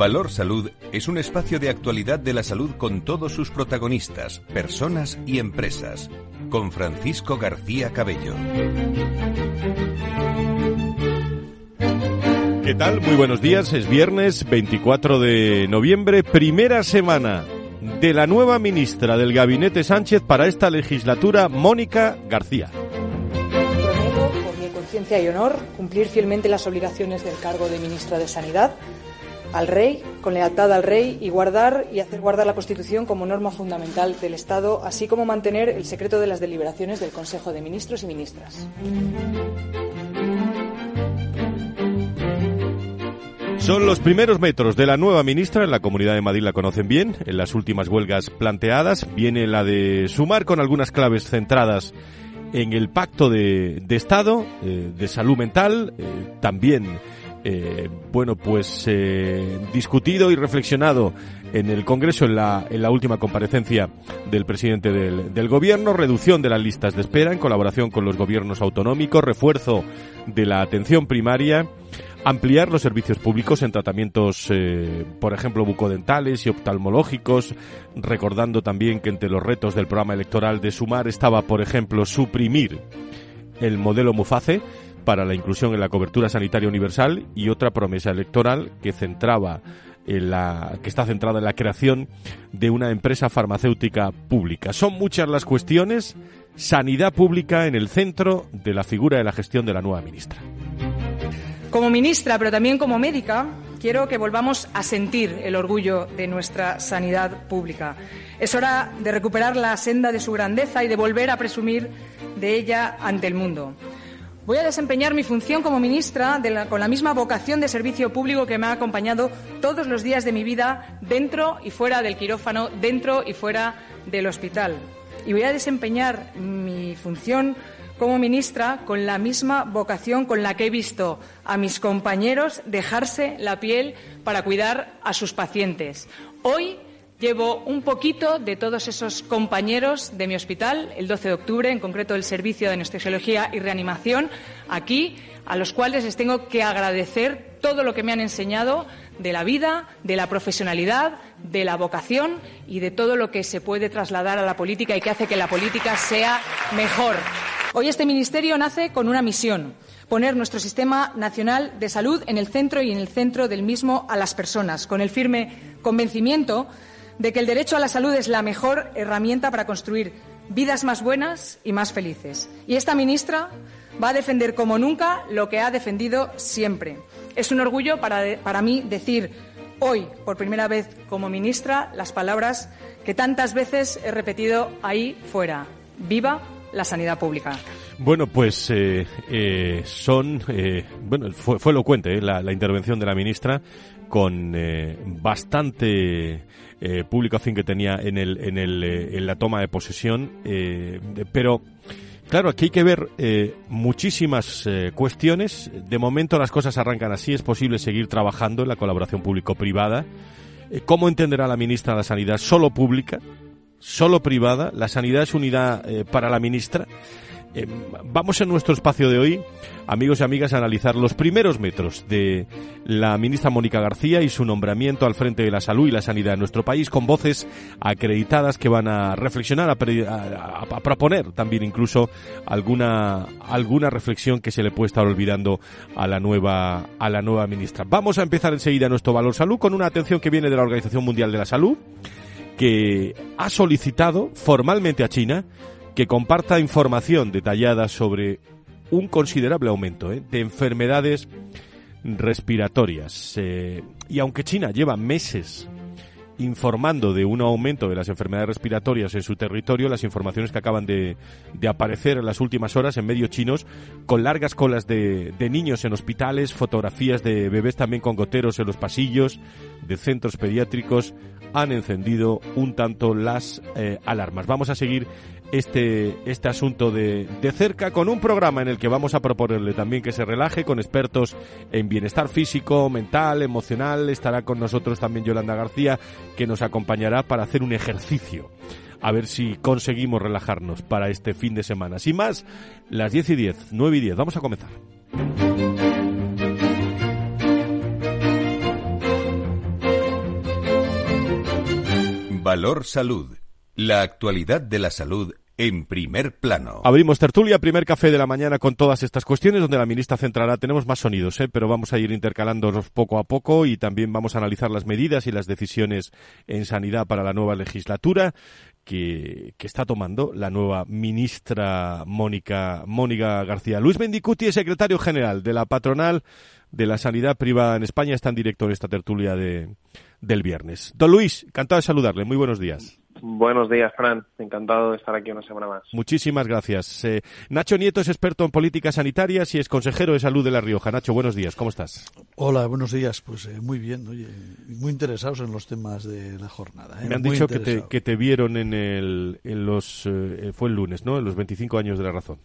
Valor Salud es un espacio de actualidad de la salud con todos sus protagonistas, personas y empresas. Con Francisco García Cabello. ¿Qué tal? Muy buenos días. Es viernes 24 de noviembre, primera semana de la nueva ministra del Gabinete Sánchez para esta legislatura, Mónica García. Prometo, por mi conciencia y honor, cumplir fielmente las obligaciones del cargo de ministra de Sanidad al rey, con lealtad al rey y guardar y hacer guardar la Constitución como norma fundamental del Estado, así como mantener el secreto de las deliberaciones del Consejo de Ministros y Ministras. Son los primeros metros de la nueva ministra, en la Comunidad de Madrid la conocen bien, en las últimas huelgas planteadas, viene la de sumar con algunas claves centradas en el pacto de, Estado, eh, de salud mental, eh, también eh, bueno, pues eh, discutido y reflexionado en el Congreso en la, en la última comparecencia del presidente del, del, Gobierno, reducción de las listas de espera en colaboración con los gobiernos autonómicos, refuerzo de la atención primaria, ampliar los servicios públicos en tratamientos, eh, por ejemplo, bucodentales y oftalmológicos, recordando también que entre los retos del programa electoral de Sumar estaba, por ejemplo, suprimir el modelo Muface, para la inclusión en la cobertura sanitaria universal y otra promesa electoral que centraba en la, que está centrada en la creación de una empresa farmacéutica pública. Son muchas las cuestiones, sanidad pública en el centro de la figura de la gestión de la nueva ministra. Como ministra, pero también como médica, quiero que volvamos a sentir el orgullo de nuestra sanidad pública. Es hora de recuperar la senda de su grandeza y de volver a presumir de ella ante el mundo. Voy a desempeñar mi función como ministra con la misma vocación de servicio público que me ha acompañado todos los días de mi vida dentro y fuera del quirófano, dentro y fuera del hospital. Y voy a desempeñar mi función como ministra con la misma vocación con la que he visto a mis compañeros dejarse la piel para cuidar a sus pacientes. Hoy Llevo un poquito de todos esos compañeros de mi hospital, el 12 de octubre, en concreto el Servicio de Anestesiología y Reanimación, aquí, a los cuales les tengo que agradecer todo lo que me han enseñado de la vida, de la profesionalidad, de la vocación y de todo lo que se puede trasladar a la política y que hace que la política sea mejor. Hoy este Ministerio nace con una misión poner nuestro sistema nacional de salud en el centro y en el centro del mismo a las personas, con el firme convencimiento de que el derecho a la salud es la mejor herramienta para construir vidas más buenas y más felices. Y esta ministra va a defender como nunca lo que ha defendido siempre. Es un orgullo para, para mí decir hoy, por primera vez como ministra, las palabras que tantas veces he repetido ahí fuera. Viva la sanidad pública. Bueno, pues eh, eh, son, eh, bueno, fue, fue elocuente la, la, intervención de la ministra con bastante público a fin que tenía en, el, en, el, en la toma de posesión, pero Claro, aquí hay que ver muchísimas cuestiones. De momento las cosas arrancan así. Es posible seguir trabajando en la colaboración público-privada. ¿Cómo entenderá la ministra la sanidad? ¿Solo pública? ¿Solo privada? ¿La sanidad es unidad para la ministra? Eh, vamos en nuestro espacio de hoy, amigos y amigas, a analizar los primeros metros de la ministra Mónica García y su nombramiento al frente de la salud y la sanidad en nuestro país, con voces acreditadas que van a reflexionar, a, a, proponer también incluso alguna, alguna reflexión que se le puede estar olvidando a la nueva, a la nueva ministra. Vamos a empezar enseguida nuestro valor salud con una atención que viene de la Organización Mundial de la Salud, que ha solicitado formalmente a China que comparta información detallada sobre un considerable aumento ¿eh? de enfermedades respiratorias. Eh, y aunque China lleva meses informando de un aumento de las enfermedades respiratorias en su territorio, las informaciones que acaban de, aparecer en las últimas horas en medios chinos, con largas colas de, niños en hospitales, fotografías de bebés también con goteros en los pasillos de centros pediátricos, han encendido un tanto las eh, alarmas. Vamos a seguir este, este asunto de, de, cerca con un programa en el que vamos a proponerle también que se relaje con expertos en bienestar físico, mental, emocional. Estará con nosotros también Yolanda García, que nos acompañará para hacer un ejercicio. A ver si conseguimos relajarnos para este fin de semana. Sin más, las 10 y 10, 9 y 10. Vamos a comenzar. Valor Salud. La actualidad de la salud en primer plano. Abrimos tertulia, primer café de la mañana con todas estas cuestiones, donde la ministra centrará. Tenemos más sonidos, ¿eh? pero vamos a ir intercalándonos poco a poco y también vamos a analizar las medidas y las decisiones en sanidad para la nueva legislatura que, está tomando la nueva ministra Mónica, Mónica García. Luis Mendicuti es secretario general de la patronal de la sanidad privada en España, está en directo en esta tertulia de, del viernes. Don Luis, encantado de saludarle. Muy buenos días. Buenos días, Fran. Encantado de estar aquí una semana más. Muchísimas gracias. Eh, Nacho Nieto es experto en políticas sanitarias y es consejero de salud de La Rioja. Nacho, buenos días. ¿Cómo estás? Hola, buenos días. Pues eh, muy bien. Oye, muy interesados en los temas de la jornada. ¿eh? Me han dicho que te, que te, vieron en, el, en los... fue el lunes, ¿no? En los 25 años de la razón.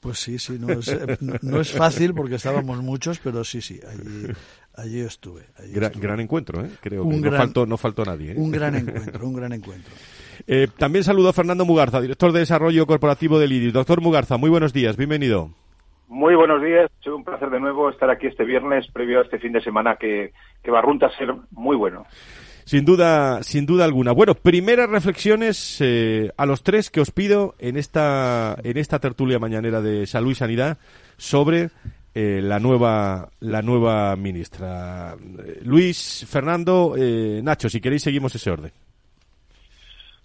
Pues sí, sí, no es, no, es fácil porque estábamos muchos, pero sí, sí, allí, allí estuve. gran, encuentro, ¿eh? creo que no, faltó, no faltó nadie. ¿eh? Un gran encuentro, un gran encuentro. Eh, también saludo a Fernando Mugarza, director de Desarrollo Corporativo del IDI. Doctor Mugarza, muy buenos días, bienvenido. Muy buenos días, es un placer de nuevo estar aquí este viernes previo a este fin de semana que, que va a ser muy bueno. Sin duda, sin duda alguna. Bueno, primeras reflexiones eh, a los tres que os pido en esta, en esta tertulia mañanera de Salud y Sanidad sobre eh, la nueva la nueva ministra. Luis, Fernando, eh, Nacho, si queréis seguimos ese orden.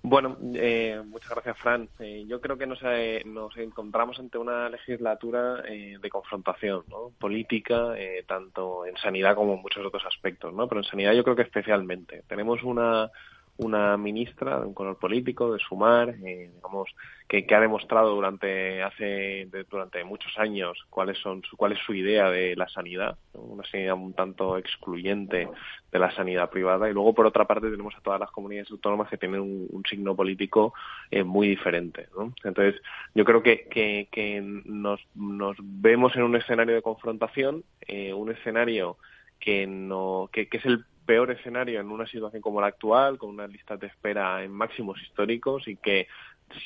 Bueno, eh, muchas gracias, Fran. Eh, yo creo que nos, eh, nos, encontramos ante una legislatura de confrontación ¿no? política, tanto en sanidad como en muchos otros aspectos, ¿no? Pero en sanidad yo creo que especialmente. Tenemos una una ministra de un color político, de Sumar, eh, digamos, que, ha demostrado durante hace durante muchos años cuáles son su, cuál es su idea de la sanidad, una sanidad un tanto excluyente de la sanidad privada, y luego por otra parte tenemos a todas las comunidades autónomas que tienen un, signo político eh, muy diferente. Entonces, yo creo que, que, nos, nos vemos en un escenario de confrontación, eh, un escenario que no que, que es el peor escenario en una situación como la actual, con unas listas de espera en máximos históricos y que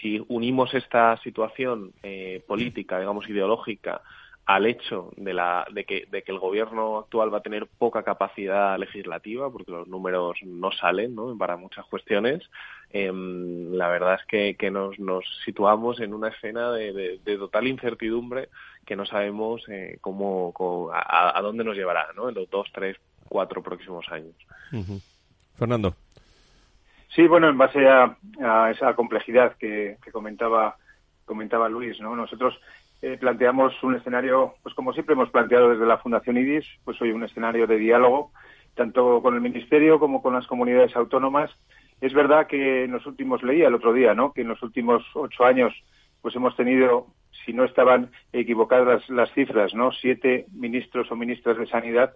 si unimos esta situación eh, política, digamos, ideológica, al hecho de, la, de, que, de que el gobierno actual va a tener poca capacidad legislativa, porque los números no salen ¿no? para muchas cuestiones, em, la verdad es que, nos, nos, situamos en una escena de, total incertidumbre que no sabemos eh, cómo, a, a, dónde nos llevará ¿no? en los dos, tres cuatro próximos años. Fernando. Sí, bueno, en base a, esa complejidad que, comentaba comentaba Luis, ¿no? Nosotros eh, planteamos un escenario, pues como siempre hemos planteado desde la Fundación IDIS, pues hoy un escenario de diálogo, tanto con el Ministerio como con las comunidades autónomas. Es verdad que en los últimos, leía el otro día, ¿no? Que en los últimos ocho años, pues hemos tenido, si no estaban equivocadas las cifras, ¿no? Siete ministros o ministras de Sanidad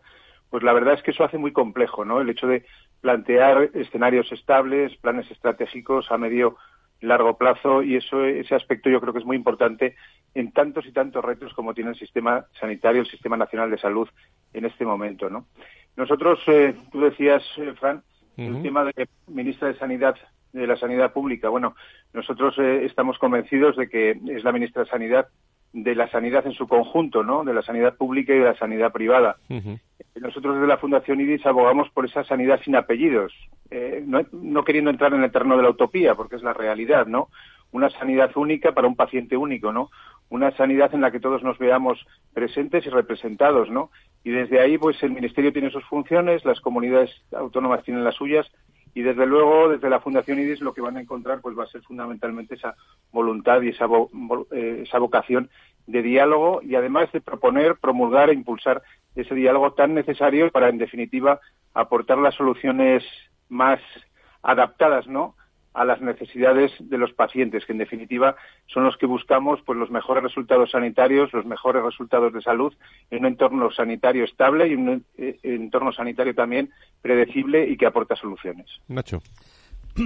pues la verdad es que eso hace muy complejo, ¿no? El hecho de plantear escenarios estables, planes estratégicos a medio largo plazo y eso ese aspecto yo creo que es muy importante en tantos y tantos retos como tiene el sistema sanitario, el sistema nacional de salud en este momento, ¿no? Nosotros, eh, tú decías, eh, Fran, el tema de ministra de Sanidad de la Sanidad Pública. Bueno, nosotros eh, estamos convencidos de que es la ministra de Sanidad de la sanidad en su conjunto, ¿no? De la sanidad pública y de la sanidad privada. Nosotros desde la Fundación IDIS abogamos por esa sanidad sin apellidos, eh, no, queriendo entrar en el terreno de la utopía, porque es la realidad, ¿no? Una sanidad única para un paciente único, ¿no? Una sanidad en la que todos nos veamos presentes y representados, ¿no? Y desde ahí, pues el Ministerio tiene sus funciones, las comunidades autónomas tienen las suyas, y desde luego desde la Fundación IDIS lo que van a encontrar pues va a ser fundamentalmente esa voluntad y esa, eh, esa vocación de diálogo y además de proponer, promulgar e impulsar ese diálogo tan necesario para en definitiva aportar las soluciones más adaptadas, ¿no? a las necesidades de los pacientes, que en definitiva son los que buscamos pues los mejores resultados sanitarios, los mejores resultados de salud en un entorno sanitario estable y un eh, entorno sanitario también predecible y que aporta soluciones. Nacho.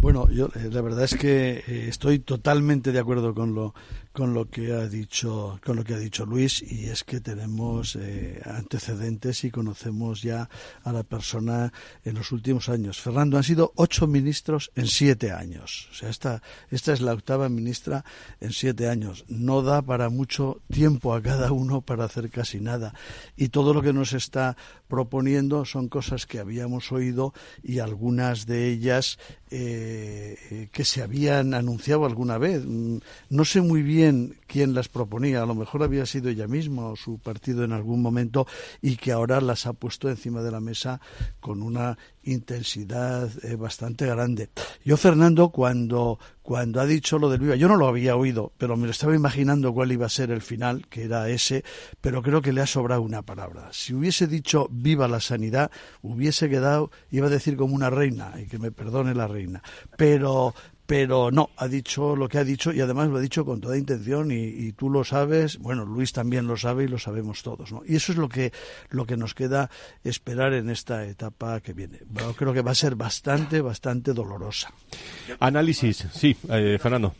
Bueno, yo eh, la verdad es que eh, estoy totalmente de acuerdo con lo con lo que ha dicho con lo que ha dicho Luis y es que tenemos eh, antecedentes y conocemos ya a la persona en los últimos años. Fernando han sido ocho ministros en siete años. O sea, esta esta es la octava ministra en siete años. No da para mucho tiempo a cada uno para hacer casi nada y todo lo que nos está proponiendo son cosas que habíamos oído y algunas de ellas eh, que se habían anunciado alguna vez. Mm, no sé muy bien quién las proponía, a lo mejor había sido ella misma o su partido en algún momento y que ahora las ha puesto encima de la mesa con una intensidad eh, bastante grande. Yo, Fernando, cuando, cuando ha dicho lo del Viva, yo no lo había oído, pero me lo estaba imaginando cuál iba a ser el final, que era ese, pero creo que le ha sobrado una palabra. Si hubiese dicho viva la sanidad, hubiese quedado, iba a decir como una reina, y que me perdone la reina, pero, pero no, ha dicho lo que ha dicho y además lo ha dicho con toda intención y, tú lo sabes, bueno, Luis también lo sabe y lo sabemos todos, ¿no? Y eso es lo que, lo que nos queda esperar en esta etapa que viene. creo que va a ser bastante, bastante dolorosa. Análisis, sí, eh, Fernando.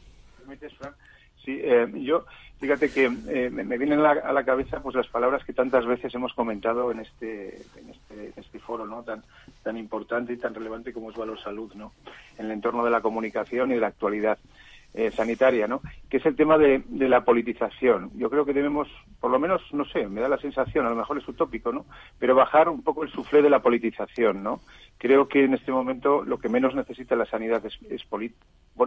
Sí, eh, yo Fíjate que eh, me vienen a la cabeza pues las palabras que tantas veces hemos comentado en este, en este, este, foro no tan tan importante y tan relevante como es Valor Salud, ¿no? En el entorno de la comunicación y de la actualidad. Eh, sanitaria, ¿no? Que es el tema de, la politización. Yo creo que debemos, por lo menos, no sé, me da la sensación, a lo mejor es utópico, ¿no? Pero bajar un poco el suflé de la politización, ¿no? Creo que en este momento lo que menos necesita la sanidad es, es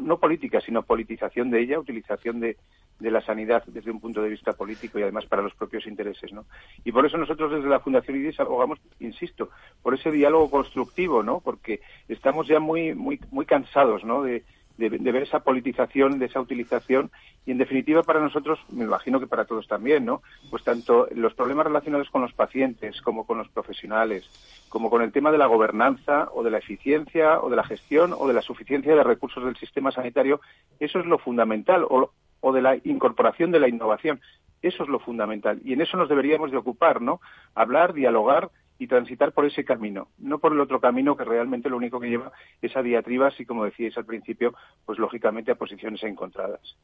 no política, sino politización de ella, utilización de, de la sanidad desde un punto de vista político y además para los propios intereses, ¿no? Y por eso nosotros desde la Fundación IDIS abogamos, insisto, por ese diálogo constructivo, ¿no? Porque estamos ya muy muy muy cansados, ¿no? De, de, ver esa politización, de esa utilización y en definitiva para nosotros, me imagino que para todos también, ¿no? Pues tanto los problemas relacionados con los pacientes como con los profesionales, como con el tema de la gobernanza o de la eficiencia o de la gestión o de la suficiencia de recursos del sistema sanitario, eso es lo fundamental o, o de la incorporación de la innovación. Eso es lo fundamental y en eso nos deberíamos de ocupar, ¿no? Hablar, dialogar y transitar por ese camino, no por el otro camino que realmente lo único que lleva es a diatribas y, como decíais al principio, pues lógicamente a posiciones encontradas.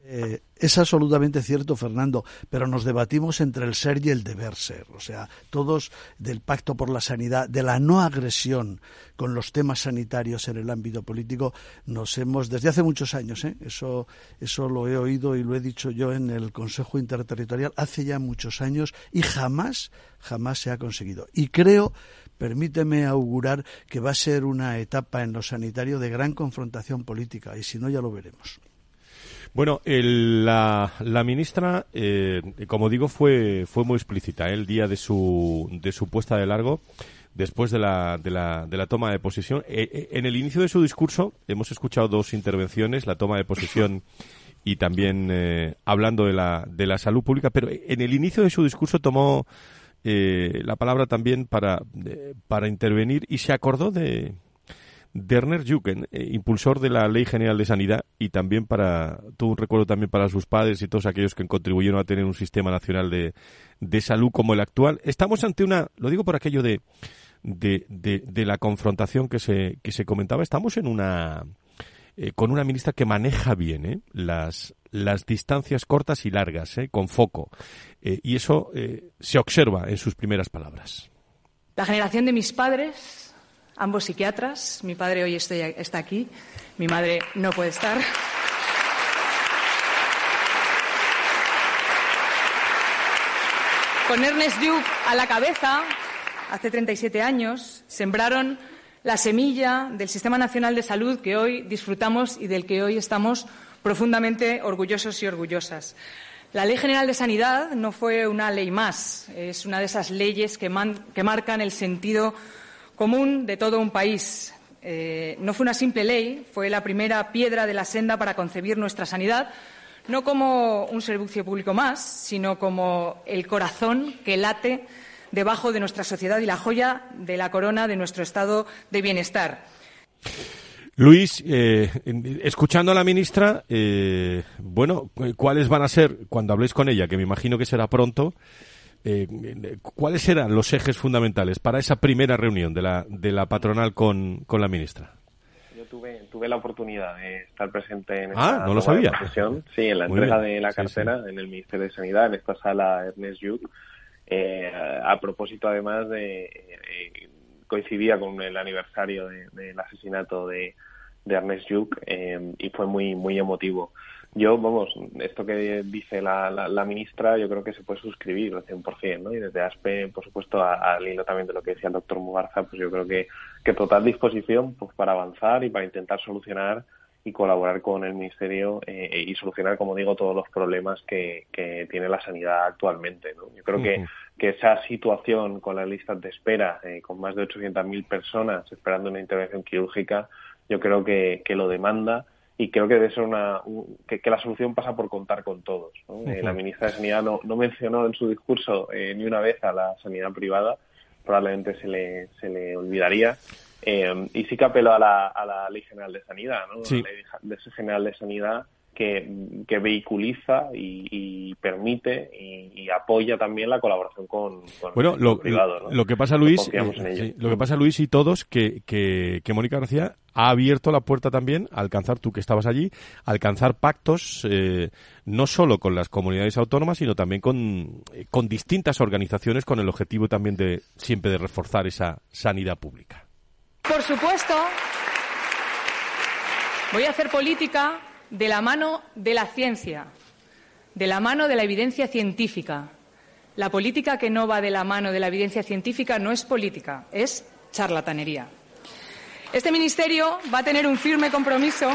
Eh, es absolutamente cierto, Fernando, pero nos debatimos entre el ser y el deber ser. O sea, todos del pacto por la sanidad, de la no agresión con los temas sanitarios en el ámbito político, nos hemos, desde hace muchos años, ¿eh? eso, eso lo he oído y lo he dicho yo en el Consejo Interterritorial hace ya muchos años y jamás, jamás se ha conseguido. Y creo, permíteme augurar que va a ser una etapa en lo sanitario de gran confrontación política y si no ya lo veremos. Bueno, la, ministra, eh, como digo, fue, fue muy explícita ¿eh? el día de su, de su puesta de largo después de la, de la, de la toma de posesión. Eh, en el inicio de su discurso hemos escuchado dos intervenciones, la toma de posesión y también hablando de la, de la salud pública, pero en el inicio de su discurso tomó la palabra también para, para intervenir y se acordó de, Derner Juken, eh, impulsor de la Ley General de Sanidad y también para, tuvo un recuerdo también para sus padres y todos aquellos que contribuyeron a tener un sistema nacional de, de salud como el actual. Estamos ante una, lo digo por aquello de, de, de, la confrontación que se, que se comentaba, estamos en una, eh, con una ministra que maneja bien eh, las, las distancias cortas y largas, con foco. y eso se observa en sus primeras palabras. La generación de mis padres ambos psiquiatras. Mi padre hoy está aquí, mi madre no puede estar. Con Ernest Duke a la cabeza, hace 37 años, sembraron la semilla del Sistema Nacional de Salud que hoy disfrutamos y del que hoy estamos profundamente orgullosos y orgullosas. La Ley General de Sanidad no fue una ley más, es una de esas leyes que, que marcan el sentido común de todo un país. Eh, no fue una simple ley, fue la primera piedra de la senda para concebir nuestra sanidad, no como un servicio público más, sino como el corazón que late debajo de nuestra sociedad y la joya de la corona de nuestro estado de bienestar. Luis, eh, escuchando a la ministra, eh, bueno, ¿cuáles van a ser, cuando habléis con ella, que me imagino que será pronto, eh, cuáles serán los ejes fundamentales para esa primera reunión de la, de la patronal con, con la ministra? Yo tuve, tuve la oportunidad de estar presente en ah, esta no lo sabía. sí, en la entrega de la cartera en el Ministerio de Sanidad, en esta sala Ernest Lluch, a propósito además de coincidía con el aniversario del asesinato de, de Ernest Lluch eh, y fue muy muy emotivo. Yo, vamos, esto que dice la, la, ministra, yo creo que se puede suscribir al 100%, ¿no? Y desde ASPE, por supuesto, al hilo también de lo que decía el doctor Mugarza, pues yo creo que, que total disposición pues para avanzar y para intentar solucionar y colaborar con el Ministerio eh, y solucionar, como digo, todos los problemas que, que tiene la sanidad actualmente. ¿no? Yo creo que, que esa situación con las listas de espera, eh, con más de 800.000 personas esperando una intervención quirúrgica, yo creo que, que lo demanda y creo que debe ser una que, la solución pasa por contar con todos. Eh, la ministra de Sanidad no, no mencionó en su discurso eh, ni una vez a la sanidad privada, probablemente se le, se le olvidaría. Eh, y sí que apeló a la, a la Ley General de Sanidad, ¿no? La Ley General de Sanidad que, vehiculiza y, permite y, apoya también la colaboración con, bueno, el lo, privado. Lo que pasa, Luis, eh, lo que pasa, Luis, y todos, que, que, Mónica García ha abierto la puerta también a alcanzar, tú que estabas allí, a alcanzar pactos eh, no solo con las comunidades autónomas, sino también con, con distintas organizaciones con el objetivo también de siempre de reforzar esa sanidad pública. Por supuesto, voy a hacer política de la mano de la ciencia, de la mano de la evidencia científica. La política que no va de la mano de la evidencia científica no es política, es charlatanería. Este Ministerio va a tener un firme compromiso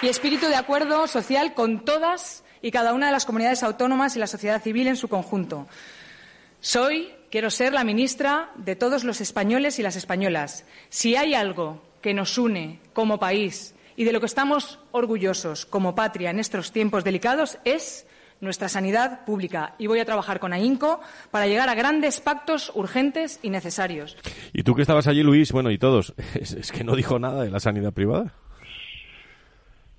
y espíritu de acuerdo social con todas y cada una de las comunidades autónomas y la sociedad civil en su conjunto. Soy, quiero ser la ministra de todos los españoles y las españolas. Si hay algo que nos une como país y de lo que estamos orgullosos como patria en estos tiempos delicados es nuestra sanidad pública. Y voy a trabajar con AINCO para llegar a grandes pactos urgentes y necesarios. Y tú que estabas allí, Luis, bueno, y todos, es, que no dijo nada de la sanidad privada.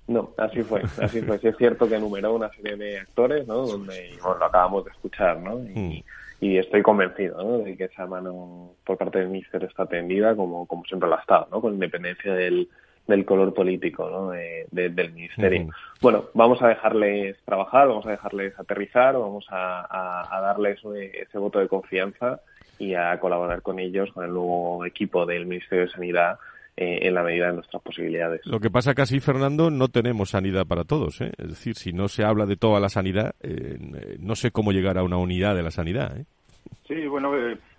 No, así fue, así fue. Sí es cierto que enumeró una serie de actores, ¿no? Donde lo acabamos de escuchar, ¿no? Y, hmm. estoy convencido, ¿no? De que esa mano por parte del Ministerio está tendida como, como siempre lo ha estado, ¿no? Con independencia del, del color político ¿no? del ministerio. Bueno, vamos a dejarles trabajar, vamos a dejarles aterrizar, vamos a, darles ese voto de confianza y a colaborar con ellos, con el nuevo equipo del Ministerio de Sanidad, eh, en la medida de nuestras posibilidades. Lo que pasa casi, Fernando, no tenemos sanidad para todos. ¿eh? Es decir, si no se habla de toda la sanidad, eh, no sé cómo llegar a una unidad de la sanidad. ¿eh? Sí, bueno,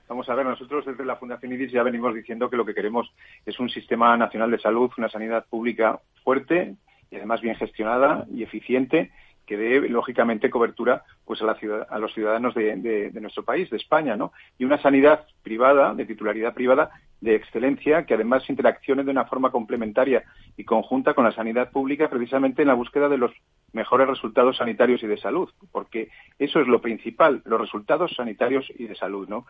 Vamos a ver, nosotros desde la Fundación IDIS ya venimos diciendo que lo que queremos es un sistema nacional de salud, una sanidad pública fuerte y además bien gestionada y eficiente que dé lógicamente cobertura pues a, la ciudad, a los ciudadanos de, nuestro país, de España, ¿no? Y una sanidad privada, de titularidad privada, de excelencia, que además interaccione de una forma complementaria y conjunta con la sanidad pública, precisamente en la búsqueda de los mejores resultados sanitarios y de salud, porque eso es lo principal, los resultados sanitarios y de salud, ¿no?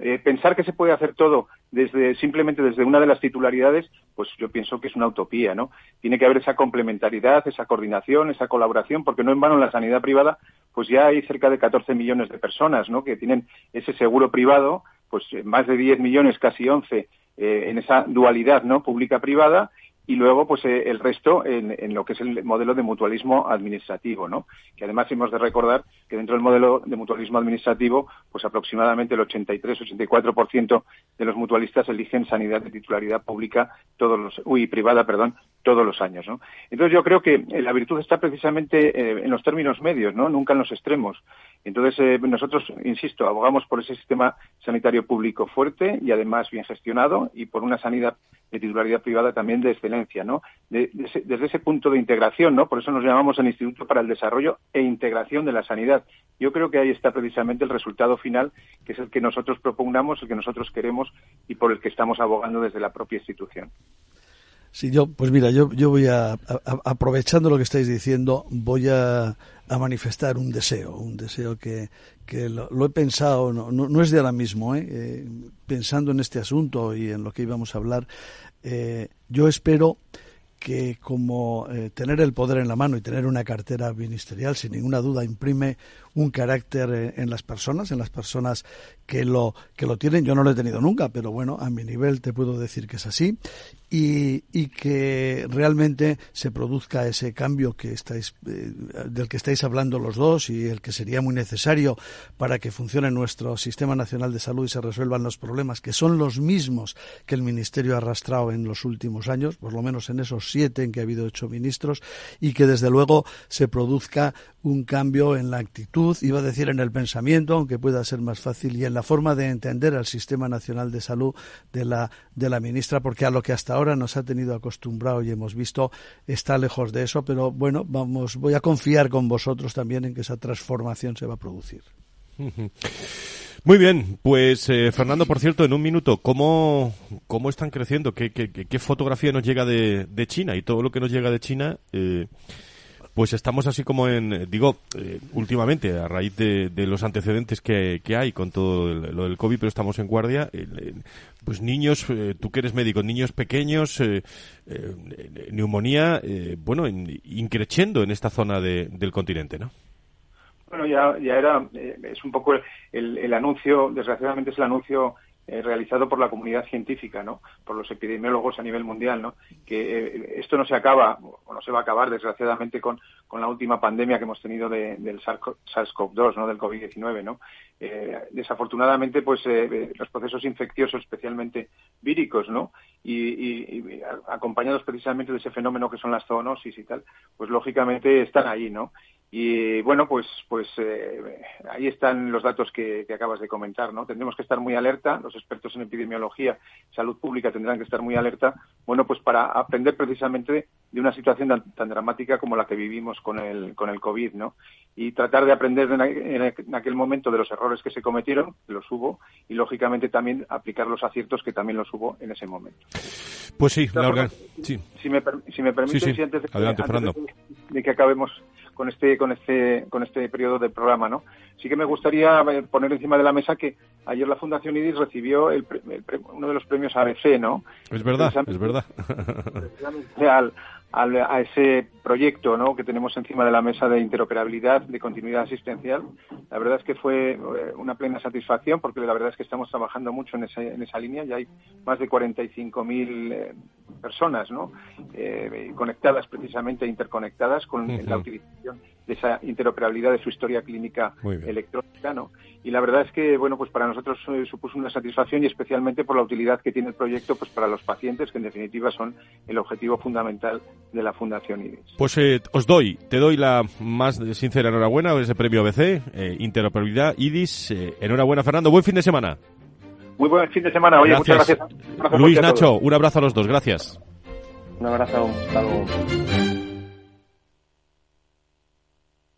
Eh, pensar que se puede hacer todo desde simplemente desde una de las titularidades, pues yo pienso que es una utopía, ¿no? Tiene que haber esa complementariedad, esa coordinación, esa colaboración, porque no en vano en la sanidad privada, pues ya hay cerca de 14 millones de personas, ¿no? Que tienen ese seguro privado, pues más de 10 millones, casi 11, eh, en esa dualidad, ¿no? Pública-privada y luego pues eh, el resto en, lo que es el modelo de mutualismo administrativo, ¿no? Que además hemos de recordar que dentro del modelo de mutualismo administrativo, pues aproximadamente el 83-84% de los mutualistas eligen sanidad de titularidad pública todos los, uy, privada, perdón, todos los años, ¿no? Entonces yo creo que la virtud está precisamente eh, en los términos medios, ¿no? Nunca en los extremos. Entonces eh, nosotros, insisto, abogamos por ese sistema sanitario público fuerte y además bien gestionado y por una sanidad de titularidad privada también de excelencia, ¿no? desde ese punto de integración, ¿no? Por eso nos llamamos el Instituto para el Desarrollo e Integración de la Sanidad. Yo creo que ahí está precisamente el resultado final, que es el que nosotros propugnamos, el que nosotros queremos y por el que estamos abogando desde la propia institución. Sí, yo, pues mira, yo, voy a, aprovechando lo que estáis diciendo, voy a, manifestar un deseo, un deseo que, lo, he pensado, no, no, es de ahora mismo, ¿eh? ¿eh? pensando en este asunto y en lo que íbamos a hablar, eh, yo espero que como eh, tener el poder en la mano y tener una cartera ministerial sin ninguna duda imprime un carácter eh, en las personas, en las personas que lo, que lo tienen. Yo no lo he tenido nunca, pero bueno, a mi nivel te puedo decir que es así. Y, que realmente se produzca ese cambio que estáis, eh, del que estáis hablando los dos y el que sería muy necesario para que funcione nuestro Sistema Nacional de Salud y se resuelvan los problemas, que son los mismos que el Ministerio ha arrastrado en los últimos años, por lo menos en esos siete en que ha habido ocho ministros, y que desde luego se produzca un cambio en la actitud, iba a decir en el pensamiento, aunque pueda ser más fácil, y en la forma de entender al Sistema Nacional de Salud de la, de la ministra, porque a lo que hasta ahora nos ha tenido acostumbrado y hemos visto está lejos de eso, pero bueno, vamos, voy a confiar con vosotros también en que esa transformación se va a producir. Muy bien, pues eh, Fernando, por cierto, en un minuto, ¿cómo, cómo están creciendo? ¿Qué, qué, qué fotografía nos llega de, de, China? Y todo lo que nos llega de China, eh, pues estamos así como en, digo, eh, últimamente, a raíz de, los antecedentes que, hay con todo lo del COVID, pero estamos en guardia, pues niños, eh, tú que eres médico, niños pequeños, eh, neumonía, bueno, increciendo en esta zona del continente, ¿no? Bueno, ya, ya era, es un poco el, el anuncio, desgraciadamente es el anuncio eh, realizado por la comunidad científica, ¿no? por los epidemiólogos a nivel mundial, ¿no? que eh, esto no se acaba, o no se va a acabar, desgraciadamente, con, con la última pandemia que hemos tenido del SARS-CoV-2, ¿no? del COVID-19. ¿no? Eh, desafortunadamente, pues los procesos infecciosos, especialmente víricos, ¿no? Y, y, acompañados precisamente de ese fenómeno que son las zoonosis y tal, pues lógicamente están ahí, ¿no? Y bueno, pues, pues eh, ahí están los datos que, acabas de comentar, ¿no? Tendremos que estar muy alerta, los expertos en epidemiología, salud pública tendrán que estar muy alerta, bueno, pues para aprender precisamente de una situación tan, dramática como la que vivimos con el, con el COVID, ¿no? Y tratar de aprender en, aquel momento de los errores que se cometieron, que los hubo, y lógicamente también aplicar los aciertos que también los hubo en ese momento. Pues sí, la sí. Si me, si me permite, sí, antes, de que acabemos con este con este con este periodo del programa, ¿no? Sí que me gustaría eh, poner encima de la mesa que ayer la Fundación IDIS recibió el, uno de los premios ABC, ¿no? Es verdad, es verdad. a ese proyecto ¿no? que tenemos encima de la mesa de interoperabilidad, de continuidad asistencial. La verdad es que fue eh, una plena satisfacción porque la verdad es que estamos trabajando mucho en esa, en esa línea. Ya hay más de 45.000 eh, personas ¿no? Eh, conectadas precisamente, interconectadas con la utilización de esa interoperabilidad de su historia clínica electrónica, ¿no? Y la verdad es que, bueno, pues para nosotros eh, supuso una satisfacción y especialmente por la utilidad que tiene el proyecto, pues para los pacientes, que en definitiva son el objetivo fundamental de la Fundación IDIS. Pues eh, os doy, te doy la más sincera enhorabuena ese premio ABC, eh, interoperabilidad IDIS. enhorabuena, Fernando. Buen fin de semana. Muy buen fin de semana. Oye, muchas gracias. Luis Nacho, un abrazo a los dos. Gracias. Un abrazo. Hasta luego.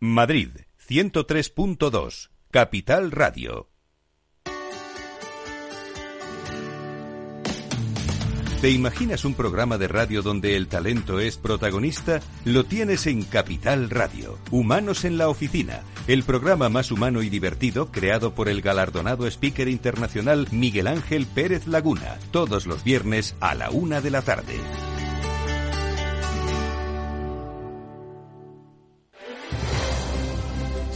Madrid, 103.2, Capital Radio. ¿Te imaginas un programa de radio donde el talento es protagonista? Lo tienes en Capital Radio. Humanos en la Oficina, el programa más humano y divertido creado por el galardonado speaker internacional Miguel Ángel Pérez Laguna, todos los viernes a la una de la tarde.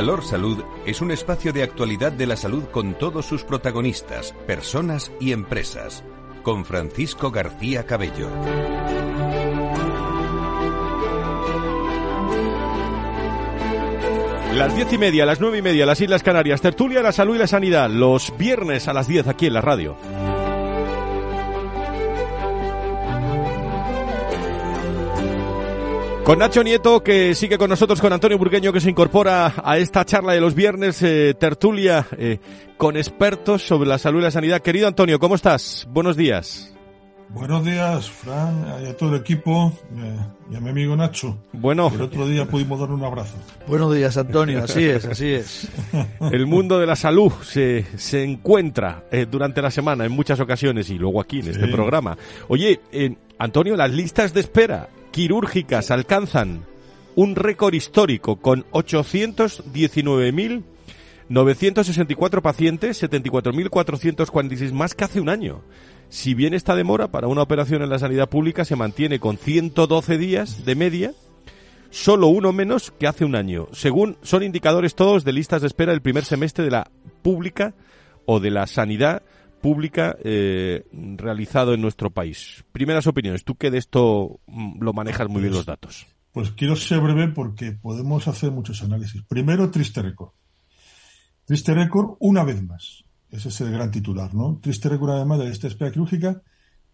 Valor Salud es un espacio de actualidad de la salud con todos sus protagonistas, personas y empresas. Con Francisco García Cabello. Las diez y media, las nueve y media, las Islas Canarias, tertulia, la salud y la sanidad, los viernes a las diez aquí en la radio. Con Nacho Nieto, que sigue con nosotros, con Antonio Burgueño, que se incorpora a esta charla de los viernes, eh, tertulia eh, con expertos sobre la salud y la sanidad. Querido Antonio, ¿cómo estás? Buenos días. Buenos días, Fran, y a todo el equipo, eh, y a mi amigo Nacho. Bueno. El otro día pudimos dar un abrazo. Buenos días, Antonio, así es, así es. El mundo de la salud se, se encuentra durante la semana en muchas ocasiones y luego aquí en este programa. Oye, Antonio, las listas de espera quirúrgicas alcanzan un récord histórico con 819.964 pacientes, 74.446 más que hace un año. Si bien esta demora para una operación en la sanidad pública se mantiene con 112 días de media, solo uno menos que hace un año. Según son indicadores todos de listas de espera del primer semestre de la pública o de la sanidad pública eh, realizado en nuestro país. Primeras opiniones, tú que de esto mm, lo manejas muy bien los datos. Pues quiero ser breve porque podemos hacer muchos análisis. Primero, triste récord. Triste récord una vez más. Ese es el gran titular, ¿no? Triste récord además de esta espera quirúrgica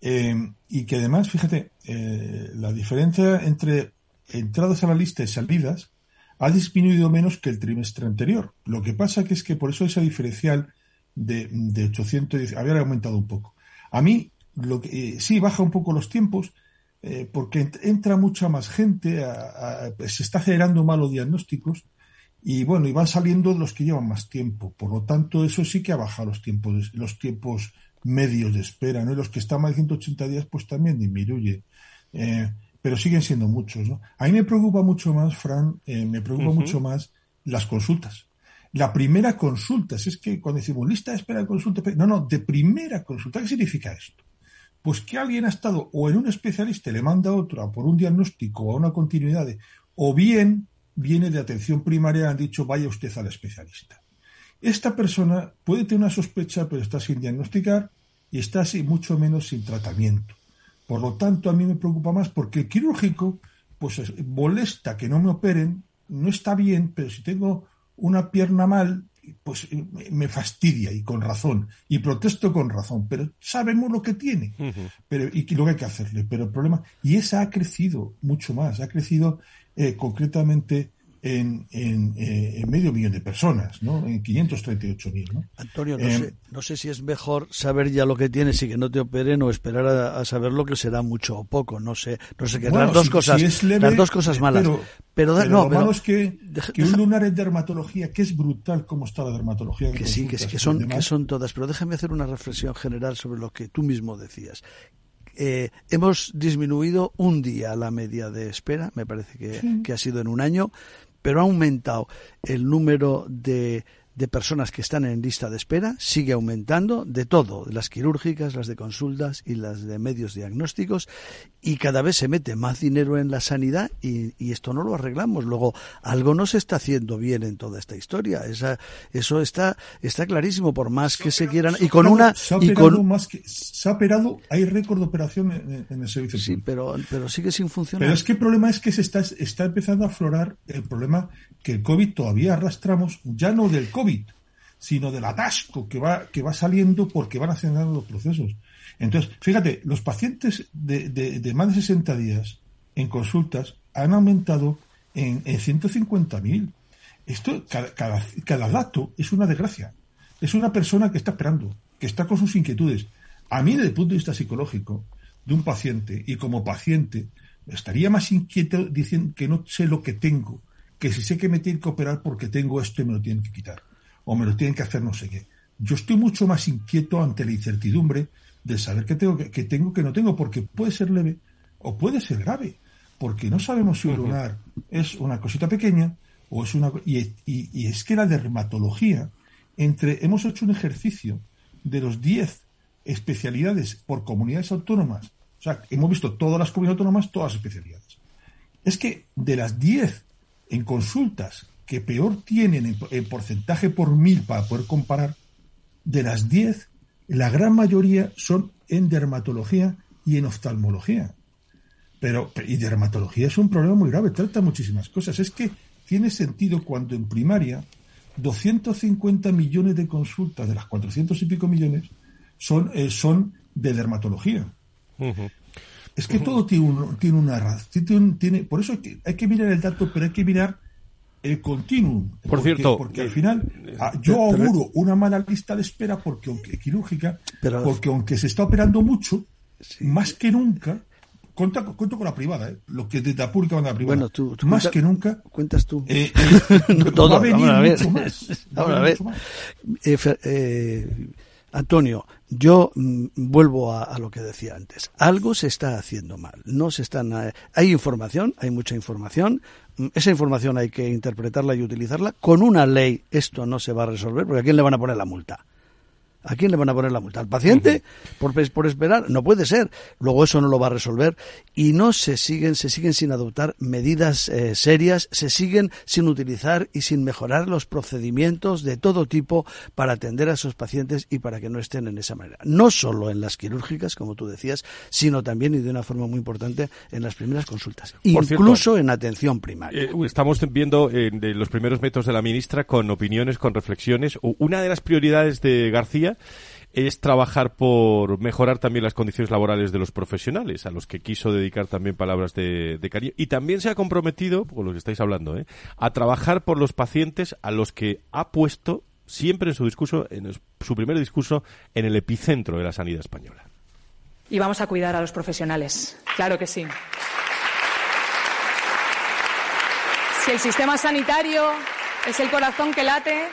eh, y que además, fíjate, eh, la diferencia entre entradas a la lista y salidas ha disminuido menos que el trimestre anterior. Lo que pasa que es que por eso esa diferencial de, de 810, había aumentado un poco. A mí, lo que, eh, sí baja un poco los tiempos, eh, porque entra mucha más gente, se está generando malos diagnósticos y bueno, y van saliendo los que llevan más tiempo. Por lo tanto, eso sí que ha bajado los tiempos, los tiempos medios de espera, ¿no? Y los que están más de 180 días, pues también disminuye. Eh, pero siguen siendo muchos, ¿no? A mí me preocupa mucho más, Fran, me preocupa mucho más las consultas la primera consulta. Si es que cuando decimos lista de espera de consulta, no, no, de primera consulta. ¿Qué significa esto? Pues que alguien ha estado o en un especialista y le manda a otro por un diagnóstico o a una continuidad, o bien viene de atención primaria y han dicho vaya usted al especialista. Esta persona puede tener una sospecha, pero está sin diagnosticar y está así mucho menos sin tratamiento. Por lo tanto, a mí me preocupa más porque el quirúrgico, pues molesta que no me operen, no está bien, pero si tengo una pierna mal, pues me fastidia y con razón, y protesto con razón, pero sabemos lo que tiene pero, y lo que hay que hacerle. Pero el problema, y esa ha crecido mucho más, ha crecido eh, concretamente en, eh, en, medio millón de personas, ¿no? En 538.000, ¿no? Antonio, no, eh, sé, no sé si es mejor saber ya lo que tienes y que no te operen o esperar a, saber lo que será mucho o poco, no sé, no sé qué, las dos cosas, las dos cosas malas. Pero, pero, no, lo es que, que un lunar en dermatología, que es brutal cómo está la dermatología. Que sí, que sí, que son, que son todas, pero déjame hacer una reflexión general sobre lo que tú mismo decías. Eh, hemos disminuido un día la media de espera, me parece que, que, ha sido en un año, pero ha aumentado el número de, de personas que están en lista de espera sigue aumentando de todo, las quirúrgicas, las de consultas y las de medios diagnósticos, y cada vez se mete más dinero en la sanidad y, esto no lo arreglamos. Luego, algo no se está haciendo bien en toda esta historia. Esa, eso está, está clarísimo, por más que se quieran. Y con una. Se ha operado, más que, se ha operado hay récord de operación en, el servicio Sí, pero, pero sigue sin funcionar. Pero es que el problema es que se está, está empezando a aflorar el problema que el COVID todavía arrastramos, ya no del COVID, sino del atasco que va, que va saliendo porque van acelerando los procesos. Entonces, fíjate, los pacientes de, de, más de 60 días en consultas han aumentado en, en 150.000. Esto, cada, cada, cada dato es una desgracia. Es una persona que está esperando, que está con sus inquietudes. A mí, desde el punto de vista psicológico, de un paciente, y como paciente, estaría más inquieto diciendo que no sé lo que tengo, que si sé que me tienen que operar porque tengo esto y me lo tienen que quitar, o me lo tienen que hacer no sé qué. Yo estoy mucho más inquieto ante la incertidumbre de saber que tengo que, tengo que no tengo, porque puede ser leve o puede ser grave, porque no sabemos si un lunar es una cosita pequeña o es una y, y, es que la dermatología entre hemos hecho un ejercicio de los 10 especialidades por comunidades autónomas, o sea, hemos visto todas las comunidades autónomas, todas las especialidades. Es que de las 10 en consultas que peor tienen en, porcentaje por mil para poder comparar, de las 10, la gran mayoría son en dermatología y en oftalmología. Pero, y dermatología es un problema muy grave, trata muchísimas cosas. Es que tiene sentido cuando en primaria 250 millones de consultas de las 400 y pico millones son, eh, son de dermatología. Es que todo tiene, un, tiene una razón. Tiene, por eso hay que, hay que mirar el dato, pero hay que mirar el continuum. Por porque, cierto, porque al final eh, ah, yo auguro una mala lista de espera porque aunque quirúrgica, porque aunque se está operando mucho, más que nunca, cuento, con la privada, ¿eh? lo que desde la pública van a la privada. Bueno, tú, más que nunca. Cuentas tú. Eh, no todo. Va a venir mucho más. a ver. Antonio, yo mm, vuelvo a, lo que decía antes. Algo se está haciendo mal. No se están. Eh, hay información, hay mucha información. Mm, esa información hay que interpretarla y utilizarla. Con una ley esto no se va a resolver, porque ¿a quién le van a poner la multa? ¿A quién le van a poner la multa? ¿Al paciente? por, por, esperar. No puede ser. Luego eso no lo va a resolver. Y no se siguen, se siguen sin adoptar medidas eh, serias, se siguen sin utilizar y sin mejorar los procedimientos de todo tipo para atender a esos pacientes y para que no estén en esa manera. No solo en las quirúrgicas, como tú decías, sino también y de una forma muy importante en las primeras consultas. incluso en atención primaria. Eh, estamos viendo eh, los primeros métodos de la ministra con opiniones, con reflexiones. Una de las prioridades de García es trabajar por mejorar también las condiciones laborales de los profesionales, a los que quiso dedicar también palabras de, cariño. Y también se ha comprometido, con lo que estáis hablando, ¿eh? a trabajar por los pacientes a los que ha puesto siempre en su discurso, en su primer discurso, en el epicentro de la sanidad española. Y vamos a cuidar a los profesionales, claro que sí. Si el sistema sanitario es el corazón que late,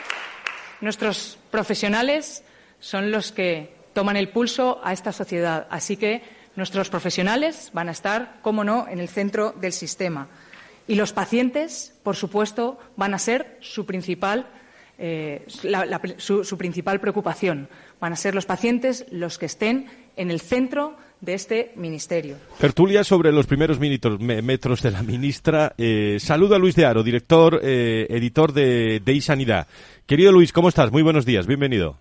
nuestros profesionales son los que toman el pulso a esta sociedad. Así que nuestros profesionales van a estar, como no, en el centro del sistema. Y los pacientes, por supuesto, van a ser su principal, eh, su, principal preocupación. Van a ser los pacientes los que estén en el centro de este ministerio. Tertulia sobre los primeros metros de la ministra. Eh, saludo a Luis de Aro, director, eh, editor de, de Sanidad. Querido Luis, ¿cómo estás? Muy buenos días, bienvenido.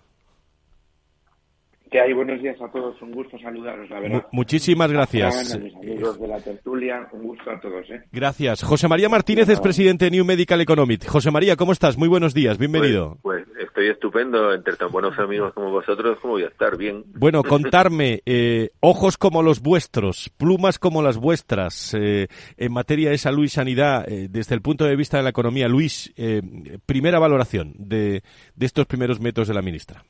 Hay buenos días a todos, un gusto saludaros, la verdad. muchísimas gracias. amigos de la tertulia, un gusto a todos. ¿eh? Gracias. José María Martínez es presidente de New Medical Economic. José María, ¿cómo estás? Muy buenos días, bienvenido. Pues, pues estoy estupendo, entre tan buenos amigos como vosotros, ¿cómo voy a estar? Bien. Bueno, contarme, eh, ojos como los vuestros, plumas como las vuestras, eh, en materia de salud y sanidad, eh, desde el punto de vista de la economía. Luis, primera valoración de, de estos primeros métodos de la ministra.